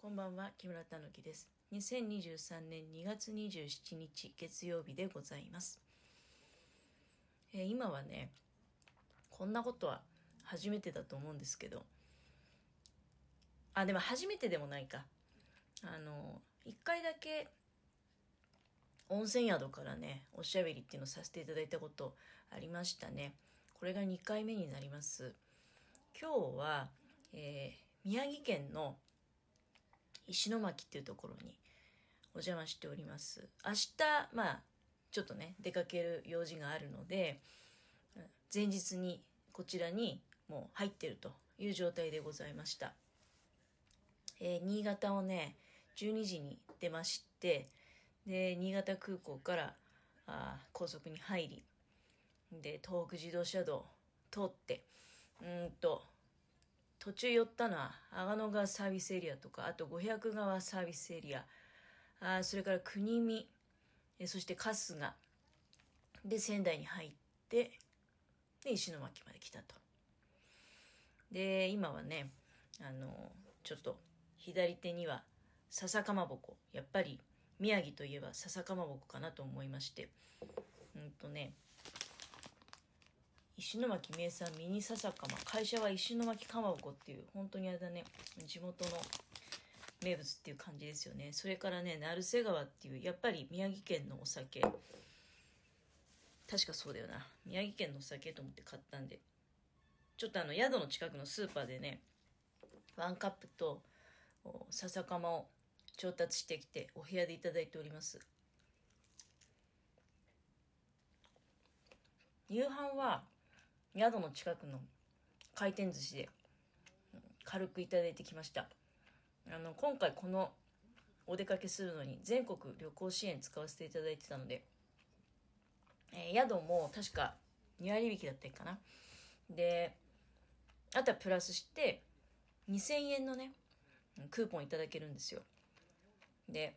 こんばんは、木村たぬきです。2023年2月27日月曜日でございます。えー今はね、こんなことは初めてだと思うんですけど、あ、でも初めてでもないか。あの、一回だけ温泉宿からね、おしゃべりっていうのをさせていただいたことありましたね。これが2回目になります。今日は、えー宮城県の石巻っていうところにお邪魔しております。明日、まあ、ちょっとね、出かける用事があるので、前日にこちらにもう入ってるという状態でございました。えー新潟をね、12時に出まして、で、新潟空港からあ高速に入り、で、東北自動車道通って、うんと、途中寄ったのは阿賀野川サービスエリアとかあと五百川サービスエリア。あそれから国見えそして春日。で仙台に入ってで石巻まで来たと。で今はねあのちょっと左手には笹かまぼこ。やっぱり宮城といえば笹かまぼこかなと思いまして。うんとね石巻名産ミニ笹かま会社は石巻かまぼこっていう本当にあれだね地元の名物っていう感じですよね。それからね成瀬川っていうやっぱり宮城県のお酒。確かそうだよな。宮城県のお酒と思って買ったんで。ちょっとあの宿の近くのスーパーでねワンカップとお笹かまを調達してきてお部屋でいただいております。夕飯は宿の近くの回転寿司で軽くいただいてきました。あの今回このお出かけするのに全国旅行支援使わせていただいてたので、えー宿も確か2割引きだったかな。であとはプラスして2000円のねクーポンいただけるんですよ。で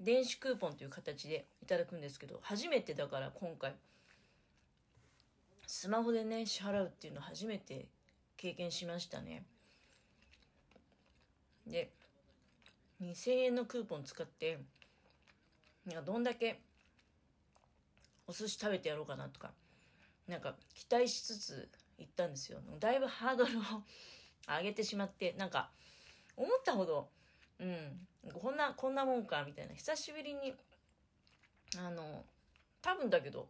電子クーポンという形でいただくんですけど初めてだから今回スマホでね支払うっていうの初めて経験しましたね。で2000円のクーポン使ってなんかどんだけお寿司食べてやろうかなとかなんか期待しつつ行ったんですよ。だいぶハードルを上げてしまってなんか思ったほどうんこんなこんなもんかみたいな。久しぶりにあの多分だけど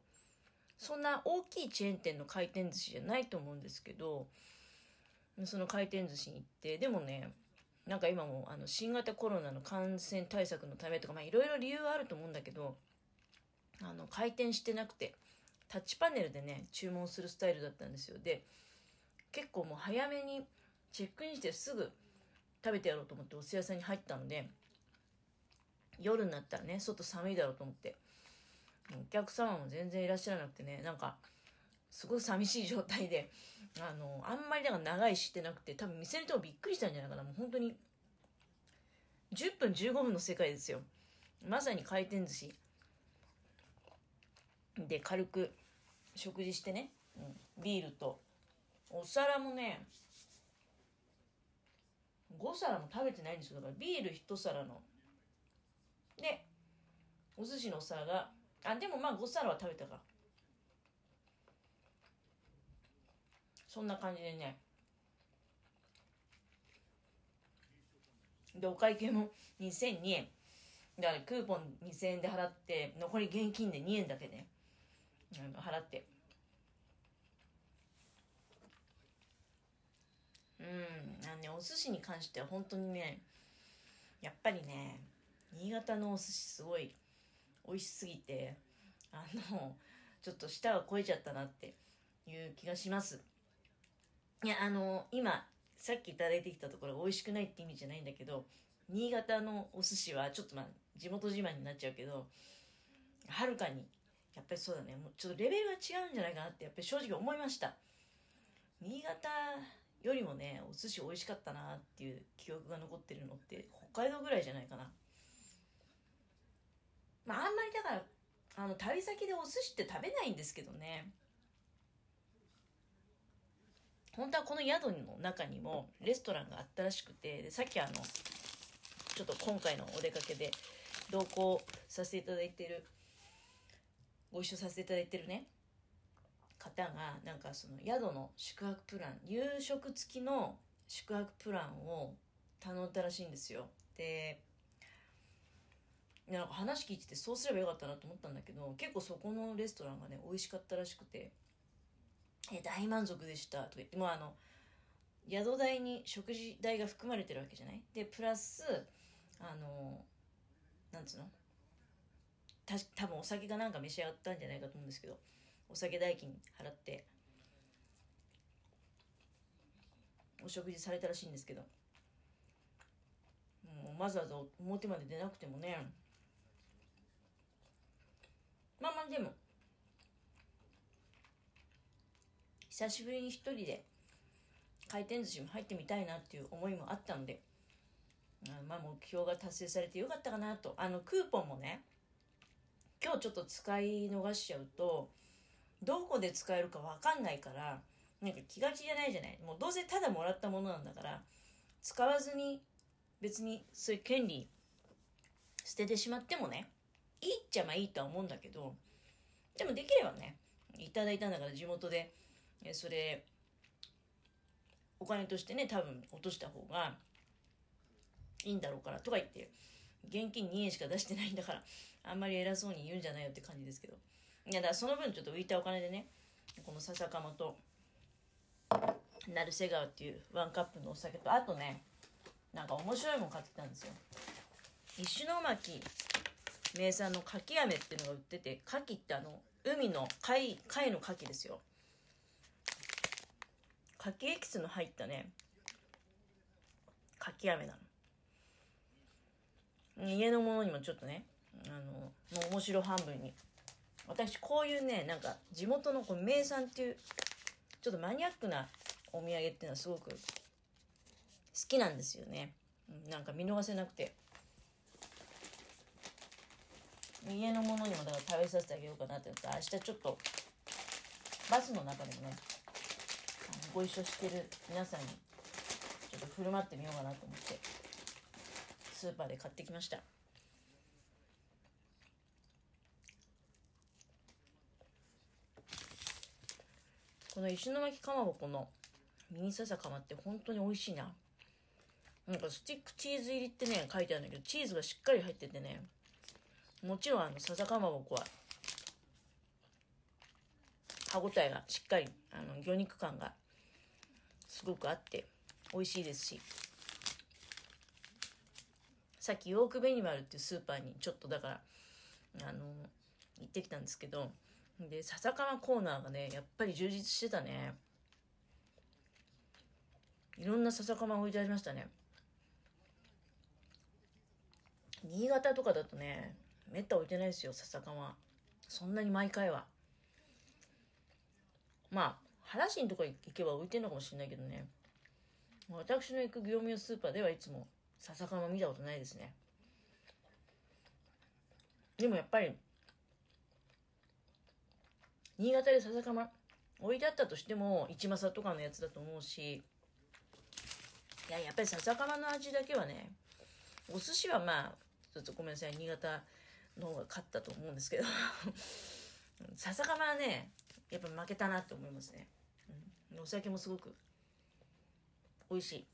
そんな大きいチェーン店の回転寿司じゃないと思うんですけどその回転寿司に行ってでもねなんか今もあの新型コロナの感染対策のためとかまあいろいろ理由はあると思うんだけどあの回転してなくてタッチパネルでね注文するスタイルだったんですよ。で結構もう早めにチェックインしてすぐ食べてやろうと思ってお寿司屋さんに入ったので夜になったらね外寒いだろうと思ってお客様も全然いらっしゃらなくてねなんかすごい寂しい状態で あのあんまりだから長いしてなくて多分店の人もびっくりしたんじゃないかな。もう本当に10分15分の世界ですよ。まさに回転寿司。で軽く食事してね、うんビールとお皿もね5皿も食べてないんですよ。だからビール1皿のでお寿司のお皿があでもまあ5皿は食べたかそんな感じでね。でお会計も2002円。だからクーポン2000円で払って残り現金で2円だけね。払って。うんあのねお寿司に関しては本当にねやっぱりね新潟のお寿司すごい美味しすぎてあのちょっと舌が超えちゃったなっていう気がします。いやあの今さっきいただいてきたところ美味しくないって意味じゃないんだけど新潟のお寿司はちょっとまあ地元自慢になっちゃうけどはるかにやっぱりそうだね。もうちょっとレベルが違うんじゃないかなってやっぱり正直思いました。新潟よりもねお寿司美味しかったなっていう記憶が残ってるのって北海道ぐらいじゃないかな。まああんまりだからあの旅先でお寿司って食べないんですけどね。本当はこの宿の中にもレストランがあったらしくてでさっきあのちょっと今回のお出かけで同行させていただいてるご一緒させていただいてるね方がなんかその宿の宿泊プラン夕食付きの宿泊プランを頼んだらしいんですよ。でなんか話聞いててそうすればよかったなと思ったんだけど結構そこのレストランがね美味しかったらしくてえ大満足でしたとか言ってもうあの宿代に食事代が含まれてるわけじゃない？でプラスあのなんつうの？た多分お酒がなんか召し上がったんじゃないかと思うんですけどお酒代金払ってお食事されたらしいんですけどもうわざわざ表まで出なくてもねまあまあでも久しぶりに一人で回転寿司も入ってみたいなっていう思いもあったのでまあ目標が達成されてよかったかなと。あのクーポンもね今日ちょっと使い逃しちゃうとどこで使えるか分かんないからなんか気が気じゃないじゃない。もうどうせただもらったものなんだから使わずに別にそういう権利捨ててしまってもねいいっちゃまあいいとは思うんだけどでもできればねいただいたんだから地元でそれお金としてね多分落とした方がいいんだろうからとか言って現金2円しか出してないんだからあんまり偉そうに言うんじゃないよって感じですけど。いやだからその分ちょっと浮いたお金でねこの笹かまと成瀬川っていうワンカップのお酒とあとねなんか面白いもん買ってたんですよ。石巻名産のかき飴っていうのが売ってて牡蠣ってあの海の貝貝の牡蠣ですよ。牡蠣エキスの入ったねかき飴なの。家のものにもちょっとねあのもう面白半分に。私こういうねなんか地元のこう名産っていうちょっとマニアックなお土産っていうのはすごく好きなんですよね。なんか見逃せなくて。家のものにもだから食べさせてあげようかなって明日ちょっとバスの中でもねご一緒してる皆さんにちょっと振る舞ってみようかなと思ってスーパーで買ってきました。この石巻かまぼこのミニ笹かまって本当に美味しいな。なんかスティックチーズ入りってね書いてあるんだけどチーズがしっかり入っててねもちろんあの笹かまぼこは歯ごたえがしっかりあの魚肉感がすごくあって美味しいですし。さっきヨークベニマルっていうスーパーにちょっとだからあの行ってきたんですけどで笹かまコーナーがねやっぱり充実してたね。いろんな笹かま置いてありましたね。新潟とかだとねめった置いてないですよ笹かまそんなに毎回は。まあ原市のとこ行けば置いてるのかもしれないけどね。私の行く業務用スーパーではいつも笹かま見たことないですね。でもやっぱり新潟で笹かま置いてあったとしても一政とかのやつだと思うしいややっぱり笹かまの味だけはねお寿司はまあちょっとごめんなさい新潟の方が勝ったと思うんですけど。笹かまはねやっぱ負けたなって思いますね。お酒もすごく美味しい。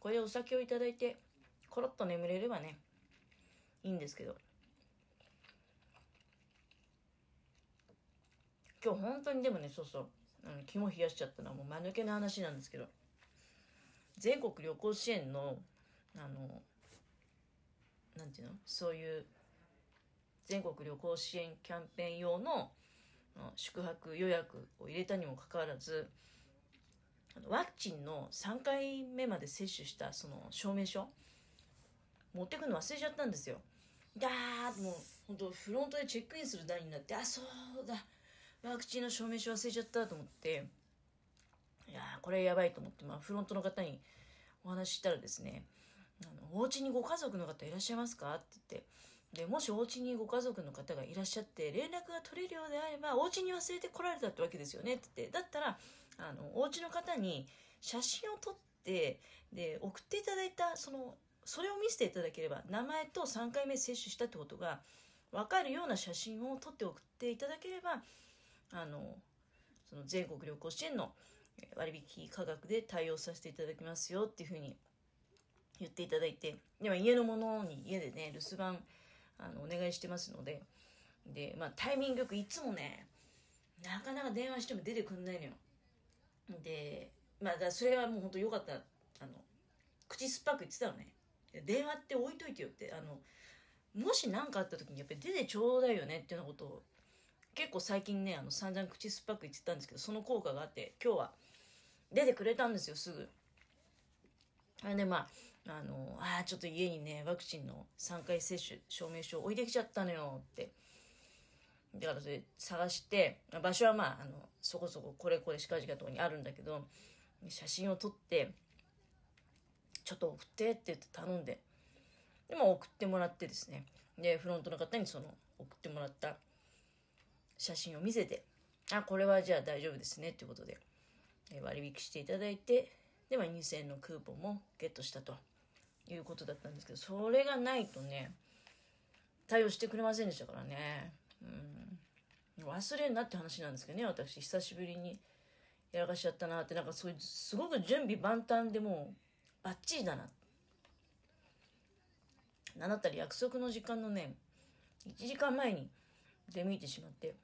これでお酒をいただいてコロッと眠れればねいいんですけど。今日本当にでもねそうそうあの肝冷やしちゃったのはもう間抜けな話なんですけど。全国旅行支援のあのなんていうの？そういう全国旅行支援キャンペーン用の宿泊予約を入れたにもかかわらずワクチンの3回目まで接種したその証明書持ってくの忘れちゃったんですよ。だーもう本当フロントでチェックインする台になってあそうだワクチンの証明書忘れちゃったと思ってこれやばいと思って、まあ、フロントの方にお話ししたらですねあのお家にご家族の方いらっしゃいますか？って言ってでもしお家にご家族の方がいらっしゃって連絡が取れるようであればお家に忘れてこられたってわけですよねって言ってだったらあのお家の方に写真を撮ってで送っていただいたそのそれを見せていただければ名前と3回目接種したってことが分かるような写真を撮って送っていただければあのその全国旅行支援の割引価格で対応させていただきますよっていうふうに言っていただいてでも家のものに家でね留守番あのお願いしてますのでで、まあ、タイミングよくいつもねなかなか電話しても出てくんないのよ。でまあだそれはもう本当良かったあの口酸っぱく言ってたのね。電話って置いといてよってあのもし何かあった時にやっぱり出てちょうだいよねっていうようなことを結構最近ねあの散々口酸っぱく言ってたんですけどその効果があって今日は出てくれたんですよすぐ。でまああのああちょっと家にねワクチンの3回接種証明書置いてきちゃったのよって。だからそれ探して場所はまああのそこそここれこれしかじかとこにあるんだけど写真を撮ってちょっと送ってって言って頼んで。でも送ってもらってですね。でフロントの方にその送ってもらった写真を見せてあこれはじゃあ大丈夫ですねってことで。割引していただいてで、まあ、2000円のクーポンもゲットしたということだったんですけどそれがないとね対応してくれませんでしたからね。うん。忘れんなって話なんですけどね私。久しぶりにやらかしちゃったなって。なんかそういうすごく準備万端でもうバッチリだな。なんだったら約束の時間のね1時間前に出向いてしまって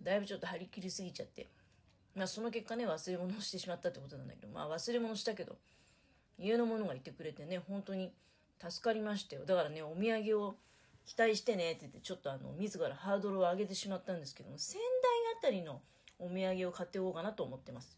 だいぶちょっと張り切りすぎちゃって。まあその結果ね忘れ物をしてしまったってことなんだけどまあ忘れ物したけど家の者がいてくれてね本当に助かりましたよ。だからねお土産を期待してねって言ってちょっとあの自らハードルを上げてしまったんですけども仙台あたりのお土産を買っておこうかなと思ってます。